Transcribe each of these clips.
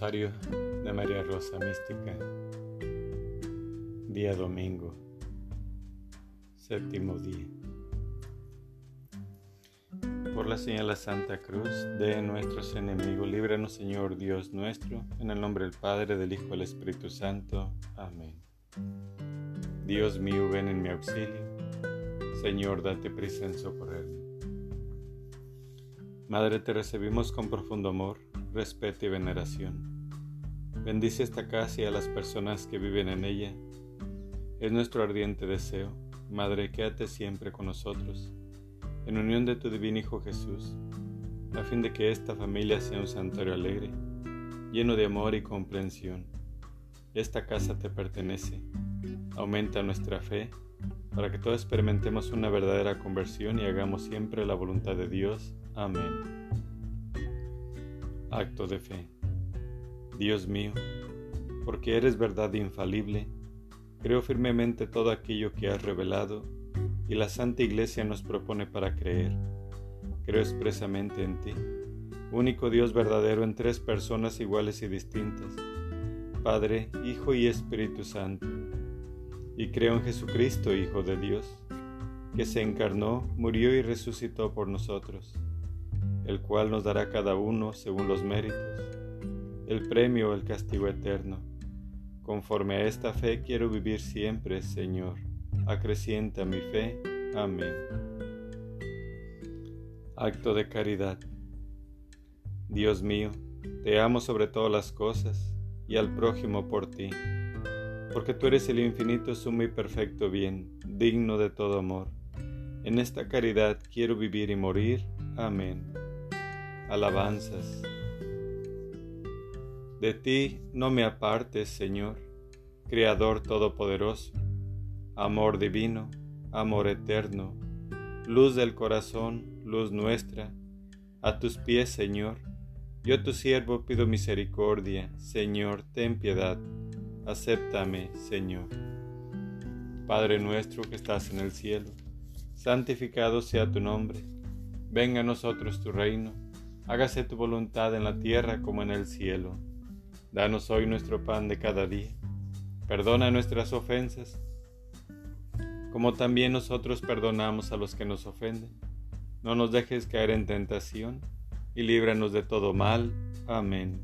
De María Rosa Mística, día domingo, séptimo día. Por la señal de Santa Cruz de nuestros enemigos, líbranos Señor Dios nuestro, en el nombre del Padre, del Hijo y del Espíritu Santo. Amén. Dios mío, ven en mi auxilio. Señor, date prisa en socorrerme. Madre, te recibimos con profundo amor respeto y veneración. Bendice esta casa y a las personas que viven en ella. Es nuestro ardiente deseo. Madre, quédate siempre con nosotros, en unión de tu divino Hijo Jesús, a fin de que esta familia sea un santuario alegre, lleno de amor y comprensión. Esta casa te pertenece. Aumenta nuestra fe para que todos experimentemos una verdadera conversión y hagamos siempre la voluntad de Dios. Amén. Acto de fe. Dios mío, porque eres verdad infalible, creo firmemente todo aquello que has revelado y la Santa Iglesia nos propone para creer. Creo expresamente en ti, único Dios verdadero en tres personas iguales y distintas, Padre, Hijo y Espíritu Santo. Y creo en Jesucristo, Hijo de Dios, que se encarnó, murió y resucitó por nosotros el cual nos dará cada uno según los méritos, el premio o el castigo eterno. Conforme a esta fe quiero vivir siempre, Señor. Acrecienta mi fe. Amén. Acto de caridad. Dios mío, te amo sobre todas las cosas y al prójimo por ti, porque tú eres el infinito, sumo y perfecto bien, digno de todo amor. En esta caridad quiero vivir y morir. Amén alabanzas. De ti no me apartes, Señor, Creador Todopoderoso, amor divino, amor eterno, luz del corazón, luz nuestra, a tus pies, Señor. Yo tu siervo pido misericordia, Señor, ten piedad, acéptame, Señor. Padre nuestro que estás en el cielo, santificado sea tu nombre, venga a nosotros tu reino hágase tu voluntad en la tierra como en el cielo. Danos hoy nuestro pan de cada día. Perdona nuestras ofensas, como también nosotros perdonamos a los que nos ofenden. No nos dejes caer en tentación, y líbranos de todo mal. Amén.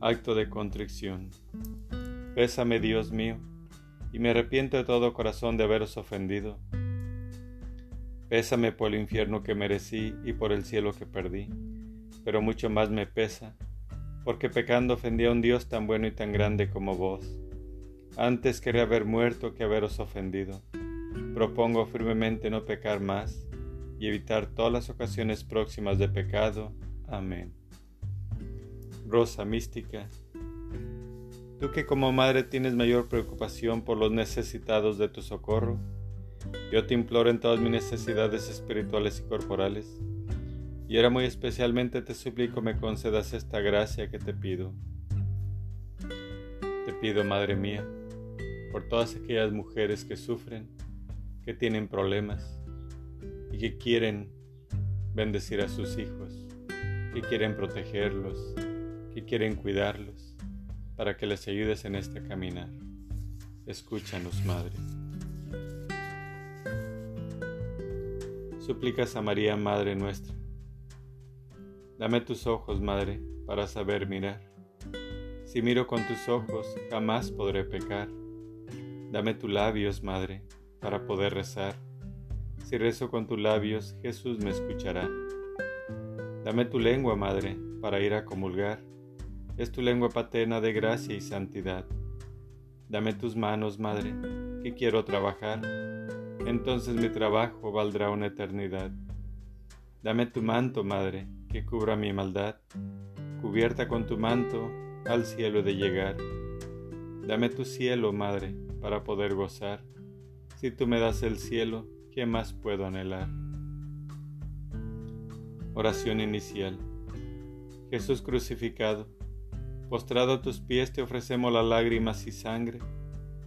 Acto de contrición. Pésame, Dios mío, y me arrepiento de todo corazón de haberos ofendido Pésame por el infierno que merecí y por el cielo que perdí, pero mucho más me pesa, porque pecando ofendí a un Dios tan bueno y tan grande como vos. Antes quería haber muerto que haberos ofendido. Propongo firmemente no pecar más y evitar todas las ocasiones próximas de pecado. Amén. Rosa mística, tú que como madre tienes mayor preocupación por los necesitados de tu socorro, yo te imploro en todas mis necesidades espirituales y corporales, y ahora muy especialmente te suplico me concedas esta gracia que te pido. Te pido, Madre mía, por todas aquellas mujeres que sufren, que tienen problemas y que quieren bendecir a sus hijos, que quieren protegerlos, que quieren cuidarlos, para que les ayudes en este caminar. Escúchanos, Madre. Súplicas a María, Madre nuestra. Dame tus ojos, Madre, para saber mirar. Si miro con tus ojos, jamás podré pecar. Dame tus labios, Madre, para poder rezar. Si rezo con tus labios, Jesús me escuchará. Dame tu lengua, Madre, para ir a comulgar. Es tu lengua paterna de gracia y santidad. Dame tus manos, Madre, que quiero trabajar entonces mi trabajo valdrá una eternidad. Dame tu manto, Madre, que cubra mi maldad. Cubierta con tu manto, al cielo de llegar. Dame tu cielo, Madre, para poder gozar. Si tú me das el cielo, ¿qué más puedo anhelar? Oración inicial. Jesús crucificado, postrado a tus pies te ofrecemos las lágrimas y sangre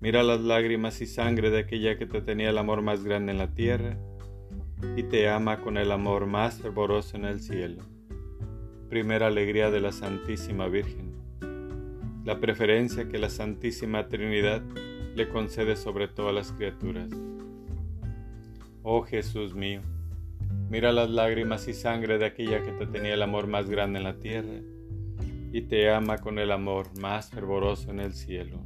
mira las lágrimas y sangre de aquella que te tenía el amor más grande en la tierra y te ama con el amor más fervoroso en el cielo. Primera alegría de la Santísima Virgen. La preferencia que la Santísima Trinidad le concede sobre todas las criaturas. Oh Jesús mío, mira las lágrimas y sangre de aquella que te tenía el amor más grande en la tierra y te ama con el amor más fervoroso en el cielo.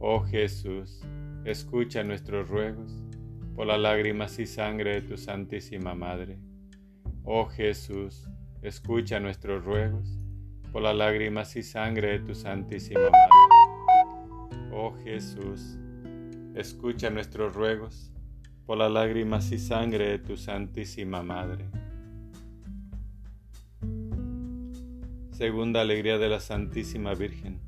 Oh Jesús, escucha nuestros ruegos por las lágrimas y sangre de tu Santísima Madre. Oh Jesús, escucha nuestros ruegos por las lágrimas y sangre de tu Santísima Madre. Oh Jesús, escucha nuestros ruegos por las lágrimas y sangre de tu Santísima Madre. Segunda alegría de la Santísima Virgen.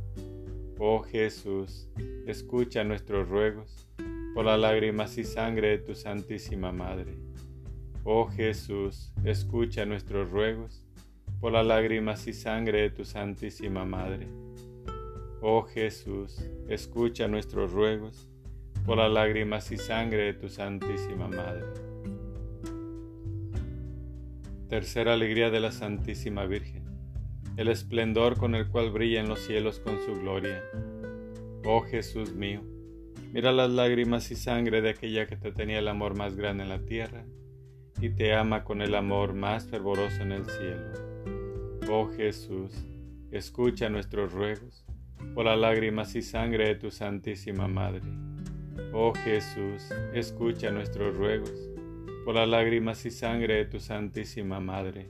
Oh Jesús, escucha nuestros ruegos por las lágrimas y sangre de tu Santísima Madre. Oh Jesús, escucha nuestros ruegos por las lágrimas y sangre de tu Santísima Madre. Oh Jesús, escucha nuestros ruegos por las lágrimas y sangre de tu Santísima Madre. Tercera alegría de la Santísima Virgen, el esplendor con el cual brillan los cielos con su gloria. Oh Jesús mío, Mira las lágrimas y sangre de aquella que te tenía el amor más grande en la tierra y te ama con el amor más fervoroso en el cielo. Oh Jesús, escucha nuestros ruegos por las lágrimas y sangre de tu Santísima Madre. Oh Jesús, escucha nuestros ruegos por las lágrimas y sangre de tu Santísima Madre.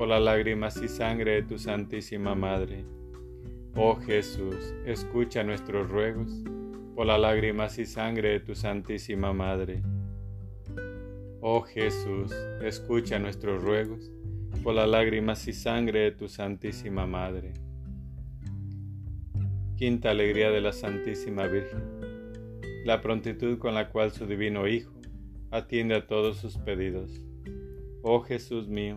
por las lágrimas y sangre de tu Santísima Madre. Oh Jesús, escucha nuestros ruegos por las lágrimas y sangre de tu Santísima Madre. Oh Jesús, escucha nuestros ruegos por las lágrimas y sangre de tu Santísima Madre. Quinta alegría de la Santísima Virgen. la prontitud con la cual su divino Hijo atiende a todos sus pedidos. Oh Jesús mío,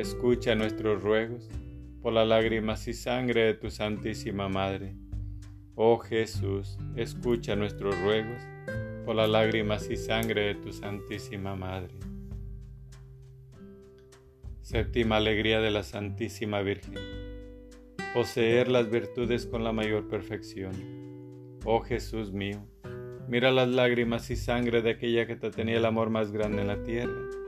escucha nuestros ruegos por las lágrimas y sangre de tu Santísima Madre. Oh Jesús, escucha nuestros ruegos por las lágrimas y sangre de tu Santísima Madre. Séptima alegría de la Santísima Virgen poseer las virtudes con la mayor perfección. Oh Jesús mío, mira las lágrimas y sangre de aquella que te tenía el amor más grande en la tierra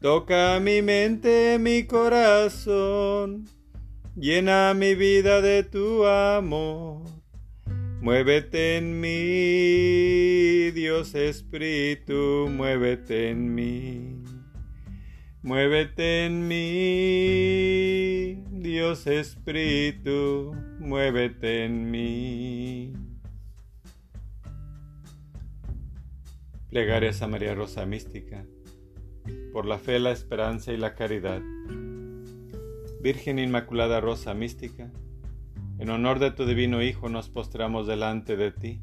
Toca mi mente, mi corazón, llena mi vida de tu amor. Muévete en mí, Dios Espíritu, muévete en mí. Muévete en mí, Dios Espíritu, muévete en mí. Plegarias a María Rosa Mística, por la fe, la esperanza y la caridad. Virgen Inmaculada Rosa Mística, en honor de tu divino Hijo nos postramos delante de ti,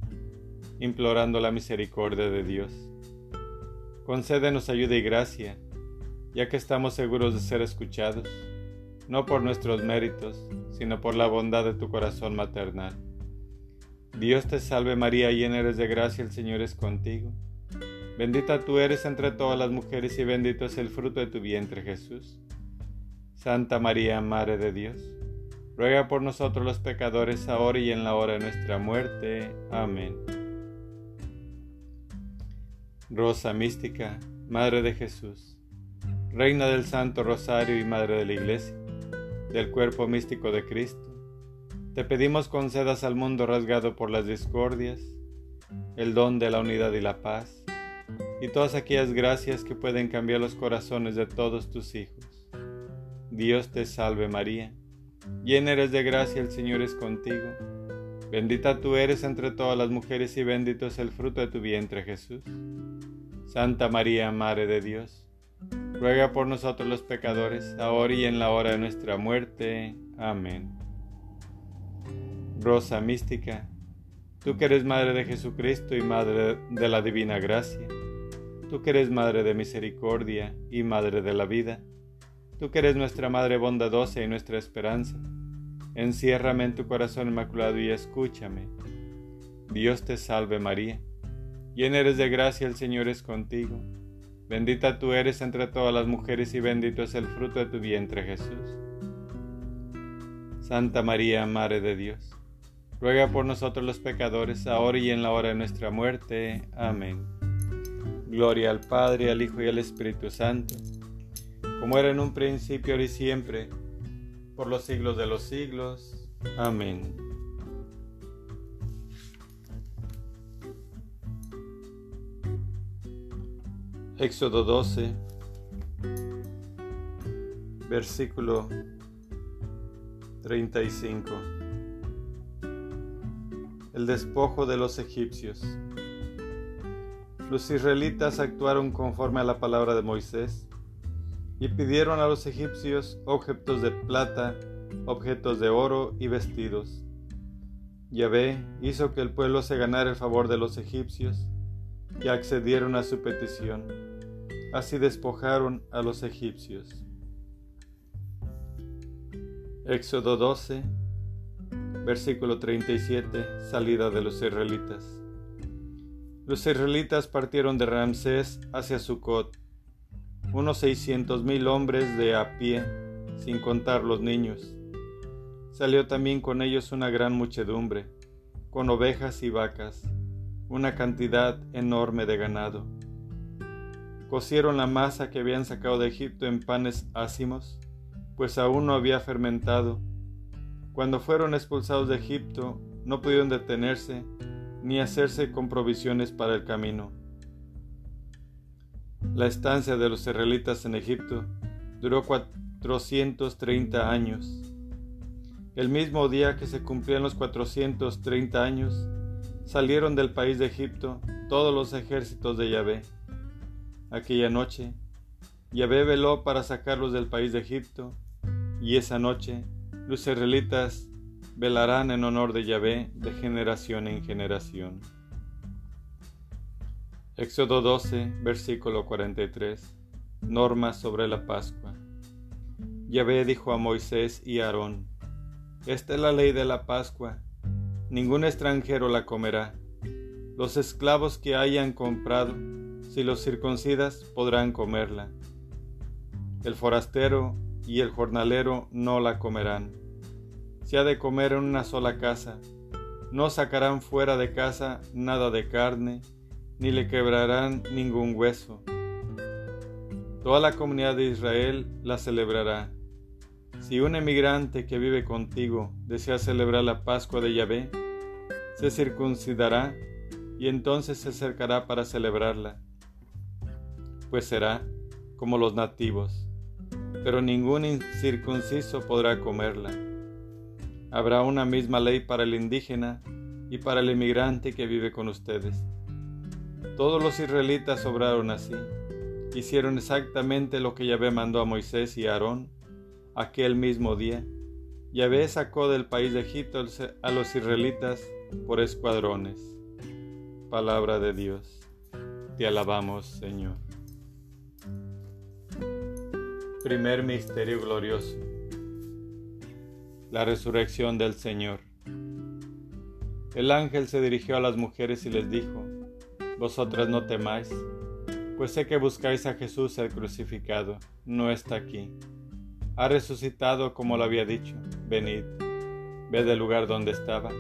implorando la misericordia de Dios. Concédenos ayuda y gracia ya que estamos seguros de ser escuchados, no por nuestros méritos, sino por la bondad de tu corazón maternal. Dios te salve María, llena eres de gracia, el Señor es contigo. Bendita tú eres entre todas las mujeres y bendito es el fruto de tu vientre Jesús. Santa María, Madre de Dios, ruega por nosotros los pecadores, ahora y en la hora de nuestra muerte. Amén. Rosa mística, Madre de Jesús Reina del Santo Rosario y Madre de la Iglesia, del cuerpo místico de Cristo, te pedimos concedas al mundo rasgado por las discordias, el don de la unidad y la paz, y todas aquellas gracias que pueden cambiar los corazones de todos tus hijos. Dios te salve María, llena eres de gracia, el Señor es contigo. Bendita tú eres entre todas las mujeres y bendito es el fruto de tu vientre Jesús. Santa María, Madre de Dios, ruega por nosotros los pecadores, ahora y en la hora de nuestra muerte. Amén. Rosa mística, tú que eres Madre de Jesucristo y Madre de la Divina Gracia, tú que eres Madre de Misericordia y Madre de la Vida, tú que eres nuestra Madre bondadosa y nuestra esperanza, enciérrame en tu corazón inmaculado y escúchame. Dios te salve María, llena eres de gracia, el Señor es contigo. Bendita tú eres entre todas las mujeres y bendito es el fruto de tu vientre Jesús. Santa María, Madre de Dios, ruega por nosotros los pecadores, ahora y en la hora de nuestra muerte. Amén. Gloria al Padre, al Hijo y al Espíritu Santo, como era en un principio, ahora y siempre, por los siglos de los siglos. Amén. Éxodo 12, versículo 35. El despojo de los egipcios. Los israelitas actuaron conforme a la palabra de Moisés y pidieron a los egipcios objetos de plata, objetos de oro y vestidos. Yahvé hizo que el pueblo se ganara el favor de los egipcios y accedieron a su petición Así despojaron a los egipcios. Éxodo 12, versículo 37, salida de los israelitas. Los israelitas partieron de Ramsés hacia Sucot, unos seiscientos mil hombres de a pie, sin contar los niños. Salió también con ellos una gran muchedumbre, con ovejas y vacas, una cantidad enorme de ganado Cocieron la masa que habían sacado de Egipto en panes ácimos, pues aún no había fermentado. Cuando fueron expulsados de Egipto, no pudieron detenerse ni hacerse con provisiones para el camino. La estancia de los israelitas en Egipto duró 430 años. El mismo día que se cumplían los 430 años, salieron del país de Egipto todos los ejércitos de Yahvé Aquella noche, Yahvé veló para sacarlos del país de Egipto, y esa noche los israelitas velarán en honor de Yahvé de generación en generación. Éxodo 12, versículo 43. Normas sobre la Pascua. Yahvé dijo a Moisés y Aarón, Esta es la ley de la Pascua, ningún extranjero la comerá. Los esclavos que hayan comprado si los circuncidas podrán comerla. El forastero y el jornalero no la comerán. Se ha de comer en una sola casa, no sacarán fuera de casa nada de carne, ni le quebrarán ningún hueso. Toda la comunidad de Israel la celebrará. Si un emigrante que vive contigo desea celebrar la Pascua de Yahvé, se circuncidará y entonces se acercará para celebrarla, pues será como los nativos, pero ningún incircunciso podrá comerla. Habrá una misma ley para el indígena y para el emigrante que vive con ustedes. Todos los israelitas obraron así, hicieron exactamente lo que Yahvé mandó a Moisés y a Aarón aquel mismo día. Yahvé sacó del país de Egipto a los israelitas por escuadrones. Palabra de Dios. Te alabamos, Señor. Primer misterio glorioso. La resurrección del Señor. El ángel se dirigió a las mujeres y les dijo, Vosotras no temáis, pues sé que buscáis a Jesús el crucificado, no está aquí. Ha resucitado como lo había dicho, venid, ved el lugar donde estaba,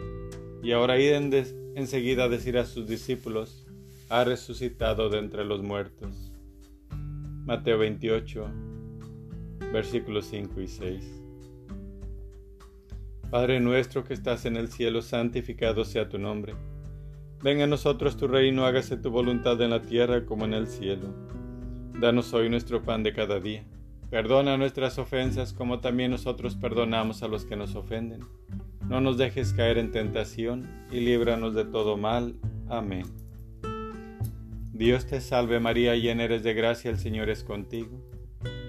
y ahora id enseguida a decir a sus discípulos, ha resucitado de entre los muertos. Mateo 28, versículos 5 y 6. Padre nuestro que estás en el cielo, santificado sea tu nombre. Venga a nosotros tu reino, hágase tu voluntad en la tierra como en el cielo. Danos hoy nuestro pan de cada día. Perdona nuestras ofensas como también nosotros perdonamos a los que nos ofenden. No nos dejes caer en tentación y líbranos de todo mal. Amén. Dios te salve María, llena eres de gracia, el Señor es contigo.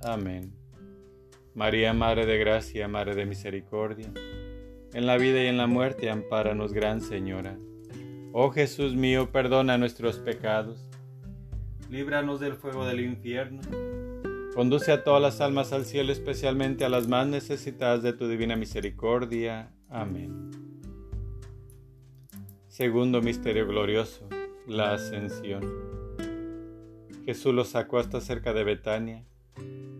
Amén. María, Madre de Gracia, Madre de Misericordia en la vida y en la muerte, ampáranos, Gran Señora. Oh Jesús mío, perdona nuestros pecados, líbranos del fuego del infierno. Conduce a todas las almas al cielo, especialmente a las más necesitadas de tu divina misericordia. Amén. Segundo misterio glorioso, la ascensión. Jesús los sacó hasta cerca de Betania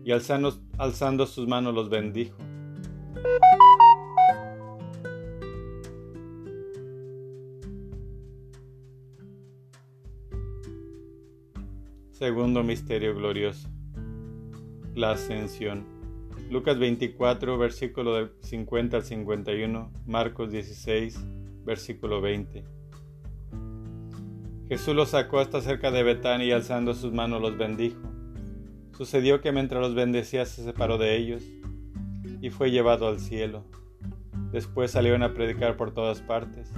y alzando, alzando sus manos los bendijo. Segundo misterio glorioso. La ascensión. Lucas 24, versículo 50 al 51, Marcos 16, versículo 20. Jesús los sacó hasta cerca de Betania y alzando sus manos los bendijo. Sucedió que mientras los bendecía se separó de ellos y fue llevado al cielo. Después salieron a predicar por todas partes,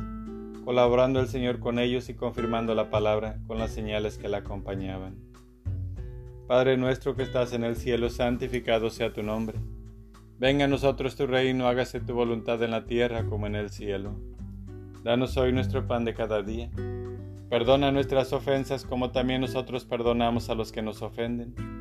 colaborando el Señor con ellos y confirmando la palabra con las señales que la acompañaban. Padre nuestro que estás en el cielo, santificado sea tu nombre. Venga a nosotros tu reino, hágase tu voluntad en la tierra como en el cielo. Danos hoy nuestro pan de cada día. Perdona nuestras ofensas como también nosotros perdonamos a los que nos ofenden.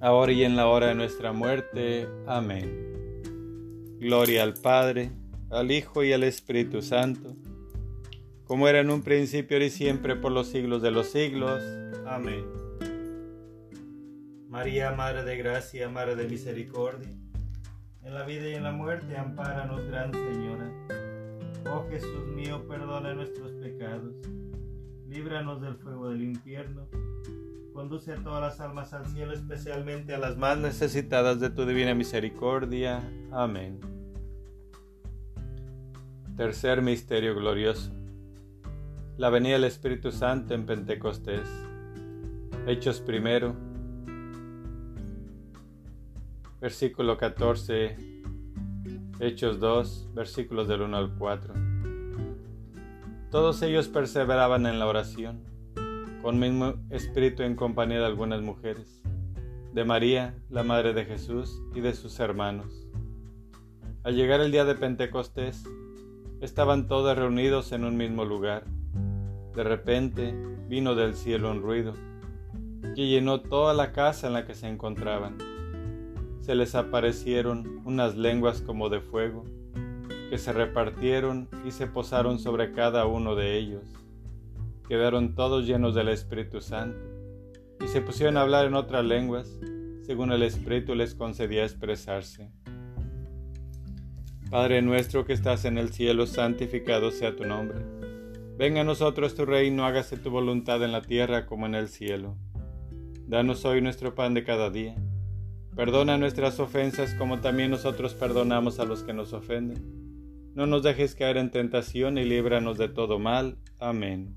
ahora y en la hora de nuestra muerte. Amén. Gloria al Padre, al Hijo y al Espíritu Santo, como era en un principio y siempre por los siglos de los siglos. Amén. María, Madre de Gracia, Madre de Misericordia, en la vida y en la muerte, ampáranos, Gran Señora. Oh Jesús mío, perdona nuestros pecados, líbranos del fuego del infierno, conduce a todas las almas al cielo, especialmente a las más necesitadas de tu divina misericordia. Amén. Tercer misterio glorioso. La venida del Espíritu Santo en Pentecostés. Hechos primero versículo 14 Hechos 2, versículos del 1 al 4. Todos ellos perseveraban en la oración, con mismo espíritu en compañía de algunas mujeres, de María, la Madre de Jesús, y de sus hermanos. Al llegar el día de Pentecostés, estaban todos reunidos en un mismo lugar. De repente vino del cielo un ruido, que llenó toda la casa en la que se encontraban se les aparecieron unas lenguas como de fuego, que se repartieron y se posaron sobre cada uno de ellos. Quedaron todos llenos del Espíritu Santo, y se pusieron a hablar en otras lenguas, según el Espíritu les concedía expresarse. Padre nuestro que estás en el cielo, santificado sea tu nombre. Venga a nosotros tu reino, hágase tu voluntad en la tierra como en el cielo. Danos hoy nuestro pan de cada día Perdona nuestras ofensas como también nosotros perdonamos a los que nos ofenden. No nos dejes caer en tentación y líbranos de todo mal. Amén.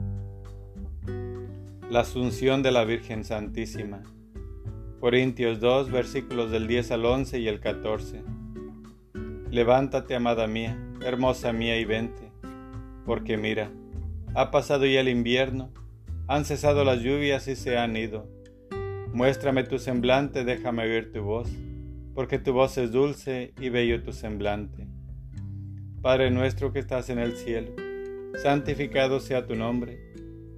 La Asunción de la Virgen Santísima. Corintios 2, versículos del 10 al 11 y el 14. Levántate, amada mía, hermosa mía, y vente, porque mira, ha pasado ya el invierno, han cesado las lluvias y se han ido. Muéstrame tu semblante, déjame oír tu voz, porque tu voz es dulce y bello tu semblante. Padre nuestro que estás en el cielo, santificado sea tu nombre.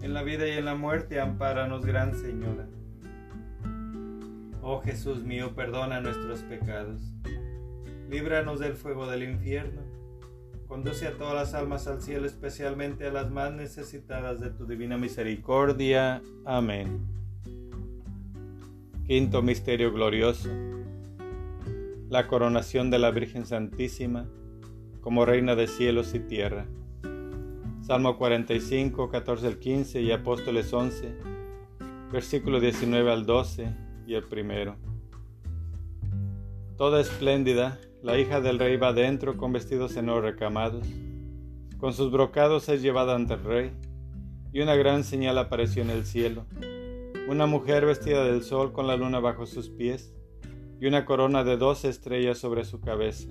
en la vida y en la muerte, ampáranos, Gran Señora. Oh Jesús mío, perdona nuestros pecados. Líbranos del fuego del infierno. Conduce a todas las almas al cielo, especialmente a las más necesitadas de tu divina misericordia. Amén. Quinto Misterio Glorioso. La coronación de la Virgen Santísima como Reina de cielos y tierra. Salmo 45, 14 al 15 y Apóstoles 11, versículo 19 al 12 y el primero. Toda espléndida, la hija del rey va adentro con vestidos en oro recamados. Con sus brocados es llevada ante el rey, y una gran señal apareció en el cielo. Una mujer vestida del sol con la luna bajo sus pies, y una corona de doce estrellas sobre su cabeza.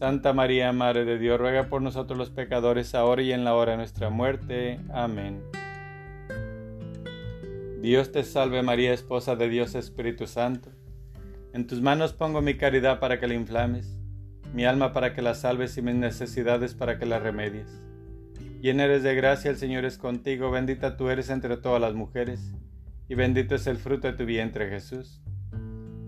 Santa María, Madre de Dios, ruega por nosotros los pecadores, ahora y en la hora de nuestra muerte. Amén. Dios te salve María, esposa de Dios Espíritu Santo. En tus manos pongo mi caridad para que la inflames, mi alma para que la salves y mis necesidades para que la remedies. Llena eres de gracia, el Señor es contigo, bendita tú eres entre todas las mujeres, y bendito es el fruto de tu vientre Jesús.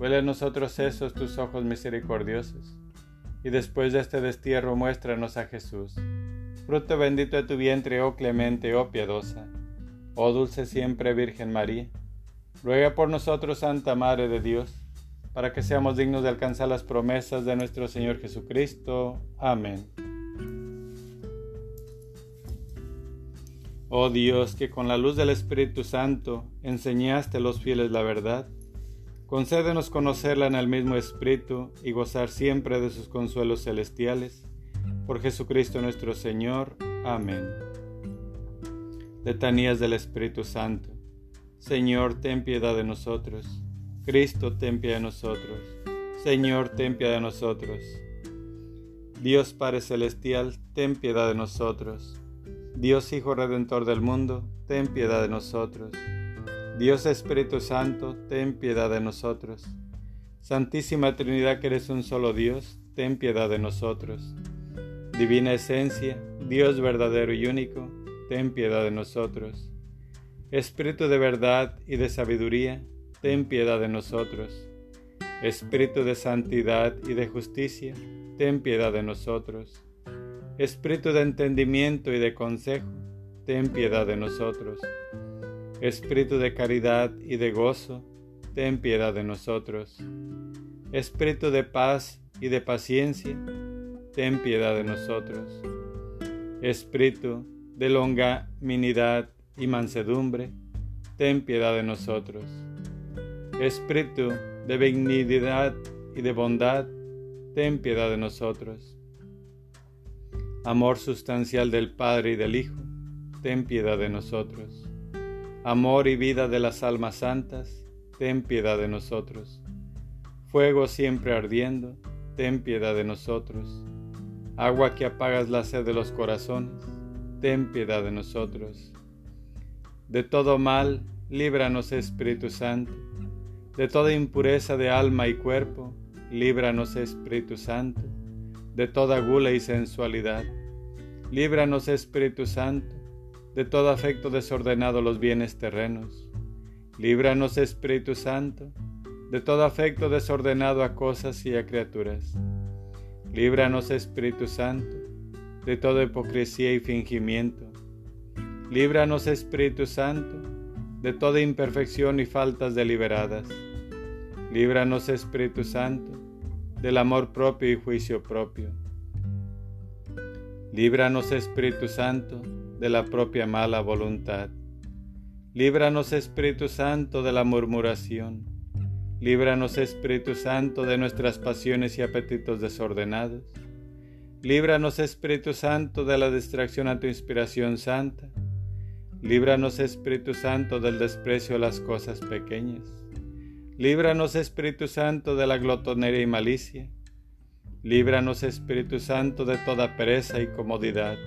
huele a nosotros esos tus ojos misericordiosos, y después de este destierro muéstranos a Jesús, fruto bendito de tu vientre, oh clemente, oh piadosa. Oh dulce siempre Virgen María, ruega por nosotros, Santa Madre de Dios, para que seamos dignos de alcanzar las promesas de nuestro Señor Jesucristo. Amén. Oh Dios, que con la luz del Espíritu Santo enseñaste a los fieles la verdad, Concédenos conocerla en el mismo Espíritu y gozar siempre de sus consuelos celestiales. Por Jesucristo nuestro Señor. Amén. Letanías del Espíritu Santo. Señor, ten piedad de nosotros. Cristo, ten piedad de nosotros. Señor, ten piedad de nosotros. Dios Padre Celestial, ten piedad de nosotros. Dios Hijo Redentor del mundo, ten piedad de nosotros. Dios Espíritu Santo, ten piedad de nosotros. Santísima Trinidad que eres un solo Dios, ten piedad de nosotros. Divina Esencia, Dios verdadero y único, ten piedad de nosotros. Espíritu de verdad y de sabiduría, ten piedad de nosotros. Espíritu de santidad y de justicia, ten piedad de nosotros. Espíritu de entendimiento y de consejo, ten piedad de nosotros. Espíritu de caridad y de gozo, ten piedad de nosotros. Espíritu de paz y de paciencia, ten piedad de nosotros. Espíritu de longanimidad y mansedumbre, ten piedad de nosotros. Espíritu de benignidad y de bondad, ten piedad de nosotros. Amor sustancial del Padre y del Hijo, ten piedad de nosotros Amor y vida de las almas santas, ten piedad de nosotros. Fuego siempre ardiendo, ten piedad de nosotros. Agua que apagas la sed de los corazones, ten piedad de nosotros. De todo mal, líbranos Espíritu Santo. De toda impureza de alma y cuerpo, líbranos Espíritu Santo. De toda gula y sensualidad, líbranos Espíritu Santo de todo afecto desordenado los bienes terrenos. Líbranos, Espíritu Santo, de todo afecto desordenado a cosas y a criaturas. Líbranos, Espíritu Santo, de toda hipocresía y fingimiento. Líbranos, Espíritu Santo, de toda imperfección y faltas deliberadas. Líbranos, Espíritu Santo, del amor propio y juicio propio. Líbranos, Espíritu Santo, de la propia mala voluntad. Líbranos Espíritu Santo de la murmuración. Líbranos Espíritu Santo de nuestras pasiones y apetitos desordenados. Líbranos Espíritu Santo de la distracción a tu inspiración santa. Líbranos Espíritu Santo del desprecio a las cosas pequeñas. Líbranos Espíritu Santo de la glotonería y malicia. Líbranos Espíritu Santo de toda pereza y comodidad.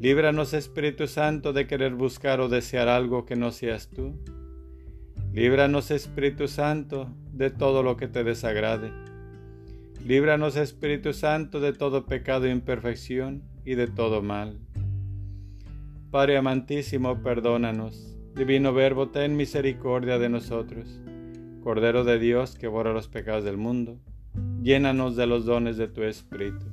Líbranos, Espíritu Santo, de querer buscar o desear algo que no seas tú. Líbranos, Espíritu Santo, de todo lo que te desagrade. Líbranos, Espíritu Santo, de todo pecado e imperfección y de todo mal. Padre amantísimo, perdónanos. Divino Verbo, ten misericordia de nosotros. Cordero de Dios, que borra los pecados del mundo, llénanos de los dones de tu Espíritu.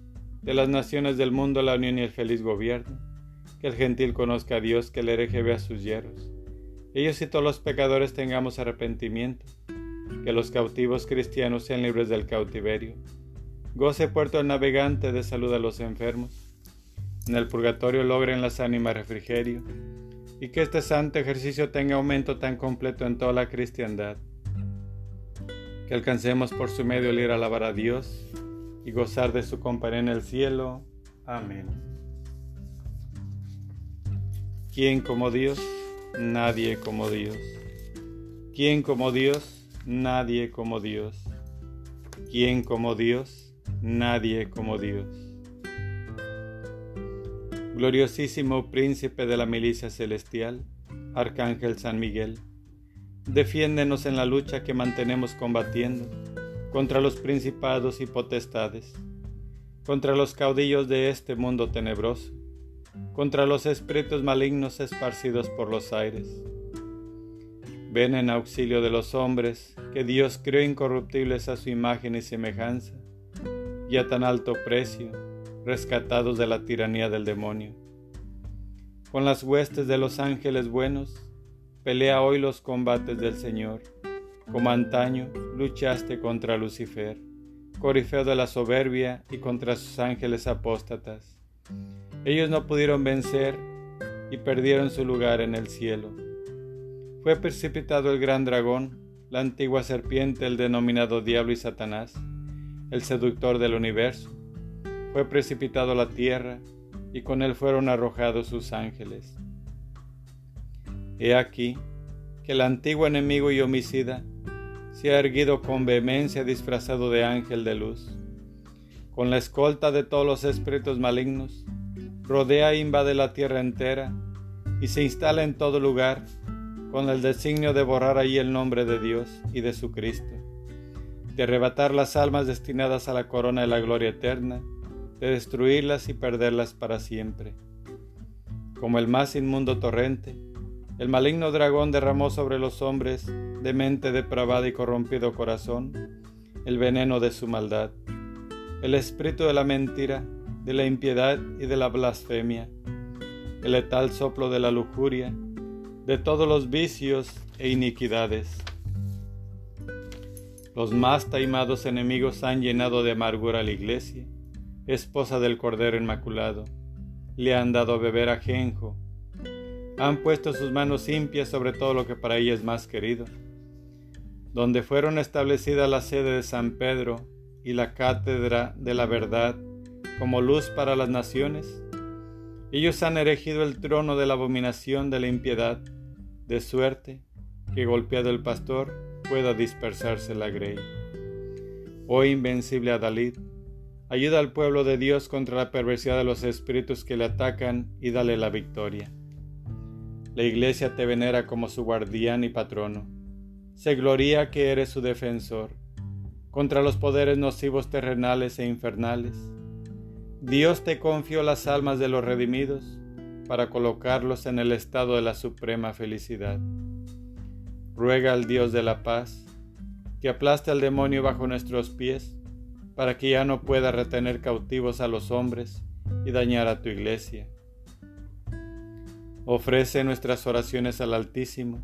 de las naciones del mundo la unión y el feliz gobierno, que el gentil conozca a Dios, que el hereje vea sus hierros, ellos y todos los pecadores tengamos arrepentimiento, que los cautivos cristianos sean libres del cautiverio, goce puerto el navegante de salud a los enfermos, en el purgatorio logren las ánimas refrigerio, y que este santo ejercicio tenga aumento tan completo en toda la cristiandad, que alcancemos por su medio el ir a alabar a Dios, y gozar de su compañía en el cielo. Amén. ¿Quién como Dios? Nadie como Dios. ¿Quién como Dios? Nadie como Dios. ¿Quién como Dios? Nadie como Dios. Gloriosísimo príncipe de la milicia celestial, Arcángel San Miguel, defiéndenos en la lucha que mantenemos combatiendo contra los principados y potestades, contra los caudillos de este mundo tenebroso, contra los espíritus malignos esparcidos por los aires. Ven en auxilio de los hombres, que Dios creó incorruptibles a su imagen y semejanza, y a tan alto precio, rescatados de la tiranía del demonio. Con las huestes de los ángeles buenos, pelea hoy los combates del Señor. Como antaño luchaste contra Lucifer, corifeo de la soberbia, y contra sus ángeles apóstatas. Ellos no pudieron vencer y perdieron su lugar en el cielo. Fue precipitado el gran dragón, la antigua serpiente, el denominado diablo y Satanás, el seductor del universo. Fue precipitado a la tierra, y con él fueron arrojados sus ángeles. He aquí que el antiguo enemigo y homicida se ha erguido con vehemencia disfrazado de ángel de luz. Con la escolta de todos los espíritus malignos, rodea e invade la tierra entera y se instala en todo lugar con el designio de borrar allí el nombre de Dios y de su Cristo, de arrebatar las almas destinadas a la corona de la gloria eterna, de destruirlas y perderlas para siempre. Como el más inmundo torrente, el maligno dragón derramó sobre los hombres de mente depravada y corrompido corazón el veneno de su maldad, el espíritu de la mentira, de la impiedad y de la blasfemia, el letal soplo de la lujuria, de todos los vicios e iniquidades. Los más taimados enemigos han llenado de amargura la iglesia, esposa del Cordero Inmaculado. Le han dado a beber ajenjo. Han puesto sus manos impias sobre todo lo que para ella es más querido. Donde fueron establecidas la sede de San Pedro y la cátedra de la verdad como luz para las naciones, ellos han erigido el trono de la abominación de la impiedad, de suerte que golpeado el pastor pueda dispersarse la grey. Oh invencible Adalid, ayuda al pueblo de Dios contra la perversidad de los espíritus que le atacan y dale la victoria. La iglesia te venera como su guardián y patrono. Se gloria que eres su defensor contra los poderes nocivos terrenales e infernales Dios te confió las almas de los redimidos para colocarlos en el estado de la suprema felicidad. Ruega al Dios de la paz que aplaste al demonio bajo nuestros pies para que ya no pueda retener cautivos a los hombres y dañar a tu iglesia. Ofrece nuestras oraciones al Altísimo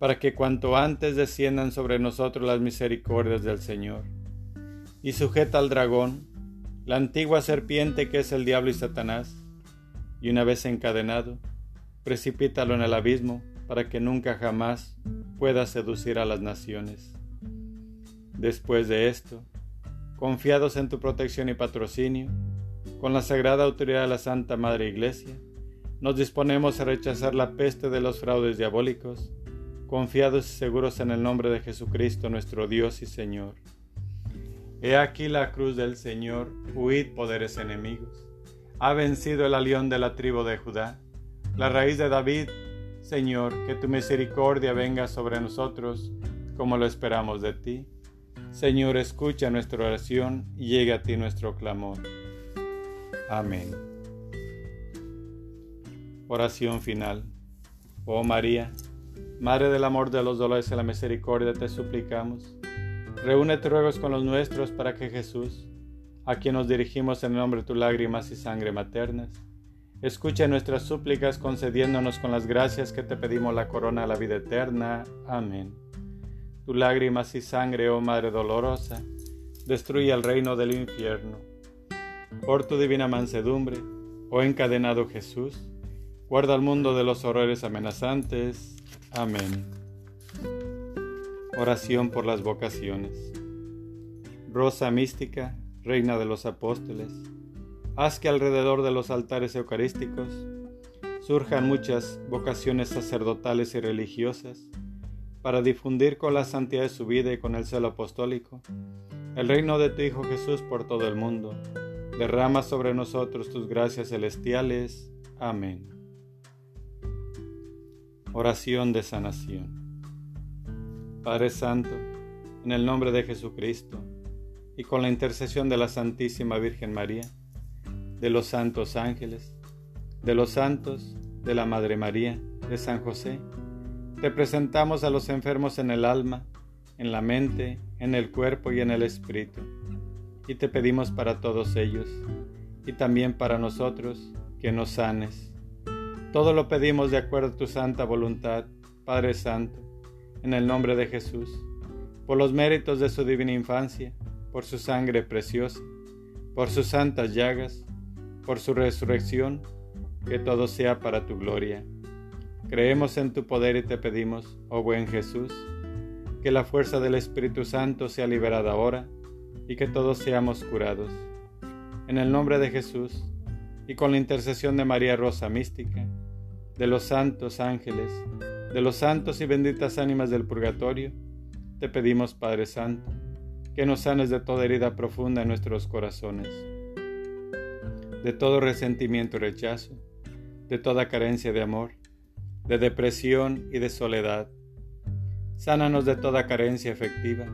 para que cuanto antes desciendan sobre nosotros las misericordias del Señor. Y sujeta al dragón, la antigua serpiente que es el diablo y Satanás, y una vez encadenado, precipítalo en el abismo para que nunca jamás pueda seducir a las naciones. Después de esto, confiados en tu protección y patrocinio, con la sagrada autoridad de la Santa Madre Iglesia, nos disponemos a rechazar la peste de los fraudes diabólicos, confiados y seguros en el nombre de Jesucristo nuestro Dios y Señor. He aquí la cruz del Señor, huid poderes enemigos. Ha vencido el alión de la tribu de Judá, la raíz de David. Señor, que tu misericordia venga sobre nosotros como lo esperamos de ti. Señor, escucha nuestra oración y llegue a ti nuestro clamor. Amén. Oración final. Oh María, Madre del amor de los dolores y la misericordia, te suplicamos Reúnete ruegos con los nuestros para que Jesús, a quien nos dirigimos en nombre de tus lágrimas y sangre maternas, escuche nuestras súplicas concediéndonos con las gracias que te pedimos la corona de la vida eterna. Amén. Tu lágrimas y sangre, oh Madre dolorosa, destruye el reino del infierno. Por tu divina mansedumbre, oh encadenado Jesús, guarda al mundo de los horrores amenazantes. Amén. Oración por las vocaciones. Rosa mística, Reina de los Apóstoles, haz que alrededor de los altares eucarísticos surjan muchas vocaciones sacerdotales y religiosas para difundir con la santidad de su vida y con el celo apostólico el reino de tu Hijo Jesús por todo el mundo. Derrama sobre nosotros tus gracias celestiales. Amén. Oración de sanación. Padre Santo, en el nombre de Jesucristo, y con la intercesión de la Santísima Virgen María, de los santos ángeles, de los santos, de la Madre María, de San José, te presentamos a los enfermos en el alma, en la mente, en el cuerpo y en el espíritu. Y te pedimos para todos ellos, y también para nosotros, que nos sanes. Todo lo pedimos de acuerdo a tu santa voluntad, Padre Santo, en el nombre de Jesús, por los méritos de su divina infancia, por su sangre preciosa, por sus santas llagas, por su resurrección, que todo sea para tu gloria. Creemos en tu poder y te pedimos, oh buen Jesús, que la fuerza del Espíritu Santo sea liberada ahora y que todos seamos curados. En el nombre de Jesús y con la intercesión de María Rosa Mística, de los santos ángeles, de los santos y benditas ánimas del purgatorio, te pedimos, Padre Santo, que nos sanes de toda herida profunda en nuestros corazones, de todo resentimiento y rechazo, de toda carencia de amor, de depresión y de soledad Sánanos de toda carencia efectiva.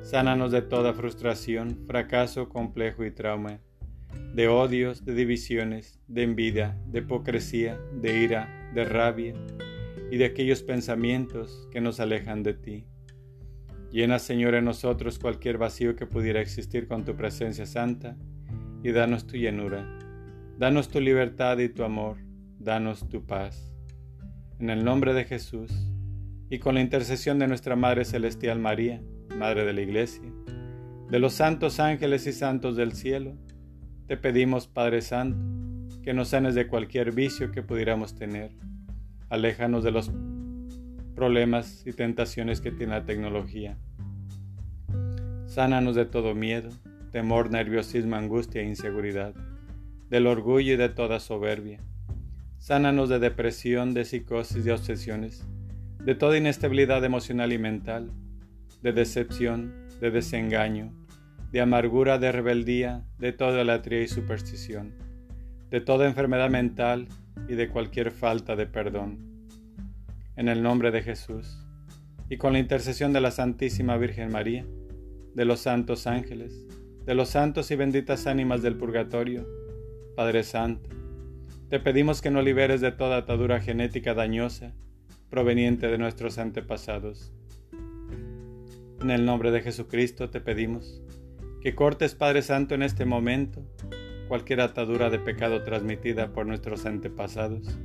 Sánanos de toda frustración, fracaso, complejo y trauma, de odios, de divisiones, de envidia, de hipocresía, de ira, de rabia y de aquellos pensamientos que nos alejan de ti. Llena, Señor, en nosotros cualquier vacío que pudiera existir con tu presencia santa y danos tu llenura. Danos tu libertad y tu amor. Danos tu paz. En el nombre de Jesús y con la intercesión de nuestra Madre Celestial María, Madre de la Iglesia, de los santos ángeles y santos del cielo, te pedimos, Padre Santo, que nos sanes de cualquier vicio que pudiéramos tener. Aléjanos de los problemas y tentaciones que tiene la tecnología. Sánanos de todo miedo, temor, nerviosismo, angustia e inseguridad, del orgullo y de toda soberbia. Sánanos de depresión, de psicosis y obsesiones de toda inestabilidad emocional y mental, de decepción, de desengaño, de amargura, de rebeldía, de toda latría y superstición, de toda enfermedad mental y de cualquier falta de perdón. En el nombre de Jesús, y con la intercesión de la Santísima Virgen María, de los santos ángeles, de los santos y benditas ánimas del purgatorio, Padre Santo, te pedimos que nos liberes de toda atadura genética dañosa proveniente de nuestros antepasados. En el nombre de Jesucristo te pedimos que cortes, Padre Santo, en este momento cualquier atadura de pecado transmitida por nuestros antepasados,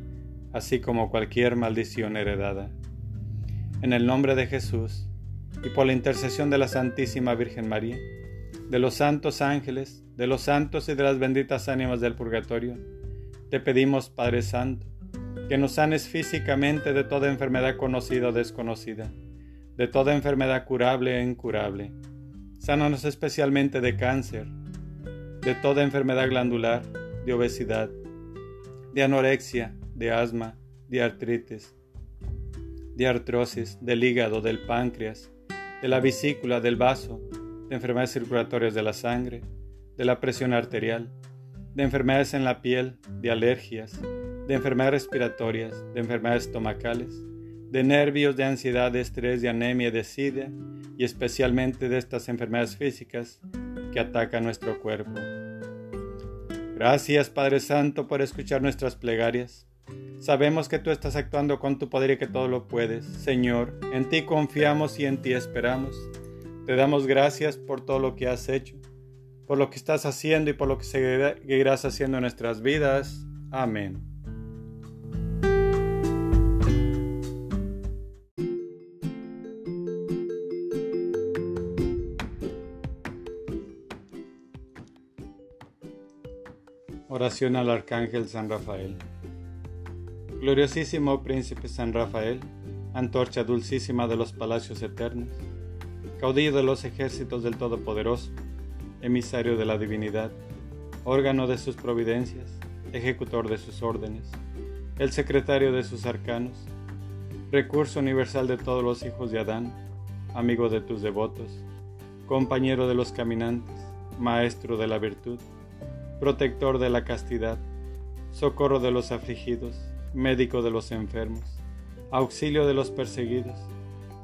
así como cualquier maldición heredada. En el nombre de Jesús y por la intercesión de la Santísima Virgen María, de los santos ángeles, de los santos y de las benditas ánimas del purgatorio, te pedimos, Padre Santo, que nos sanes físicamente de toda enfermedad conocida o desconocida, de toda enfermedad curable e incurable. Sánanos especialmente de cáncer, de toda enfermedad glandular, de obesidad, de anorexia, de asma, de artritis, de artrosis, del hígado, del páncreas, de la vesícula, del vaso, de enfermedades circulatorias de la sangre, de la presión arterial, de enfermedades en la piel, de alergias, de enfermedades respiratorias, de enfermedades estomacales, de nervios, de ansiedad, de estrés, de anemia, de sida y especialmente de estas enfermedades físicas que atacan nuestro cuerpo. Gracias Padre Santo por escuchar nuestras plegarias. Sabemos que tú estás actuando con tu poder y que todo lo puedes. Señor, en ti confiamos y en ti esperamos. Te damos gracias por todo lo que has hecho, por lo que estás haciendo y por lo que seguirás haciendo en nuestras vidas. Amén. Oración al Arcángel San Rafael. Gloriosísimo Príncipe San Rafael, antorcha dulcísima de los palacios eternos, caudillo de los ejércitos del Todopoderoso, emisario de la divinidad, órgano de sus providencias, ejecutor de sus órdenes, el secretario de sus arcanos, recurso universal de todos los hijos de Adán, amigo de tus devotos, compañero de los caminantes, maestro de la virtud, protector de la castidad, socorro de los afligidos, médico de los enfermos, auxilio de los perseguidos,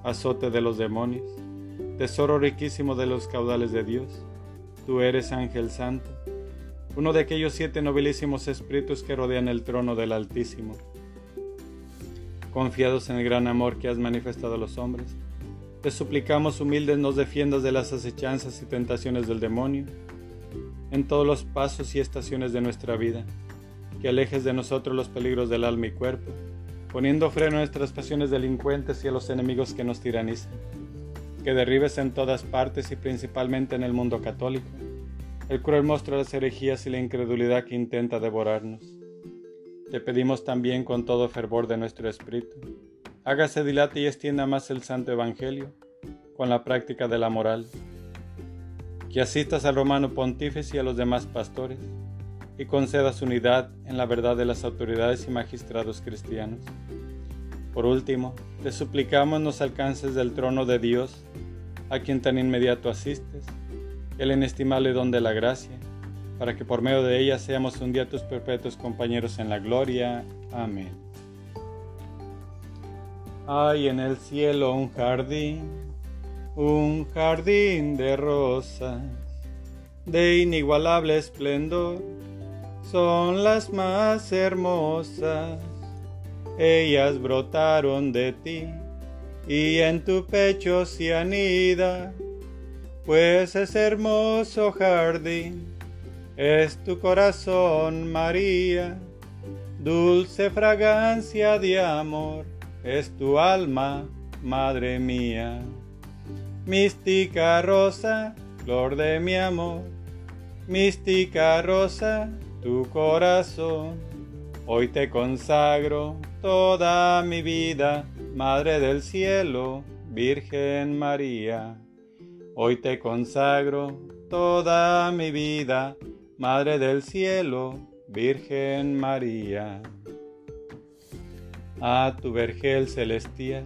azote de los demonios, tesoro riquísimo de los caudales de Dios, tú eres ángel santo, uno de aquellos siete nobilísimos espíritus que rodean el trono del Altísimo. confiados en el gran amor que has manifestado a los hombres. Te suplicamos humildes nos defiendas de las acechanzas y tentaciones del demonio en todos los pasos y estaciones de nuestra vida, que alejes de nosotros los peligros del alma y cuerpo, poniendo freno a nuestras pasiones delincuentes y a los enemigos que nos tiranizan, que derribes en todas partes y principalmente en el mundo católico. El cruel monstruo de las herejías y la incredulidad que intenta devorarnos. Te pedimos también con todo fervor de nuestro espíritu, hágase dilate y extienda más el santo evangelio con la práctica de la moral, que asistas al romano pontífice y a los demás pastores, y concedas unidad en la verdad de las autoridades y magistrados cristianos. Por último, te suplicamos nos alcances del trono de Dios, a quien tan inmediato asistes, el inestimable don de la gracia, para que por medio de ella seamos un día tus perpetuos compañeros en la gloria. Amén. Hay en el cielo un jardín, un jardín de rosas, de inigualable esplendor, son las más hermosas. Ellas brotaron de ti, y en tu pecho se anida, pues es hermoso jardín es tu corazón, María, dulce fragancia de amor, es tu alma, Madre mía. Mística rosa, flor de mi amor, mística rosa, tu corazón. Hoy te consagro toda mi vida, Madre del cielo, Virgen María. Hoy te consagro toda mi vida, Madre del Cielo, Virgen María. A tu vergel celestial,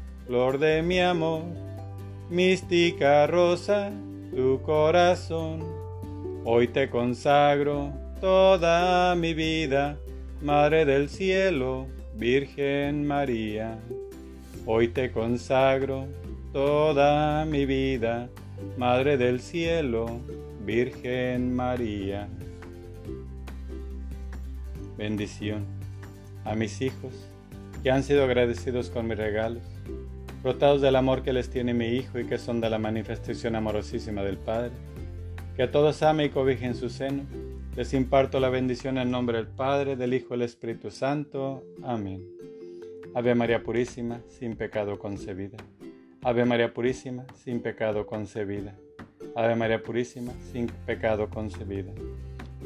flor de mi amor, mística rosa, tu corazón. Hoy te consagro toda mi vida, Madre del cielo, Virgen María. Hoy te consagro toda mi vida, Madre del cielo, Virgen María. Bendición a mis hijos que han sido agradecidos con mis regalos, brotados del amor que les tiene mi Hijo y que son de la manifestación amorosísima del Padre. Que a todos ame y cobije en su seno. Les imparto la bendición en nombre del Padre, del Hijo y del Espíritu Santo. Amén. Ave María Purísima, sin pecado concebida. Ave María Purísima, sin pecado concebida. Ave María Purísima, sin pecado concebida.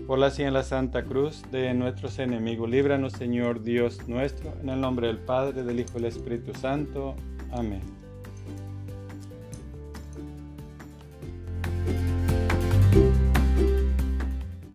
Por la en la Santa Cruz de nuestros enemigos, líbranos Señor Dios nuestro, en el nombre del Padre, del Hijo y del Espíritu Santo. Amén.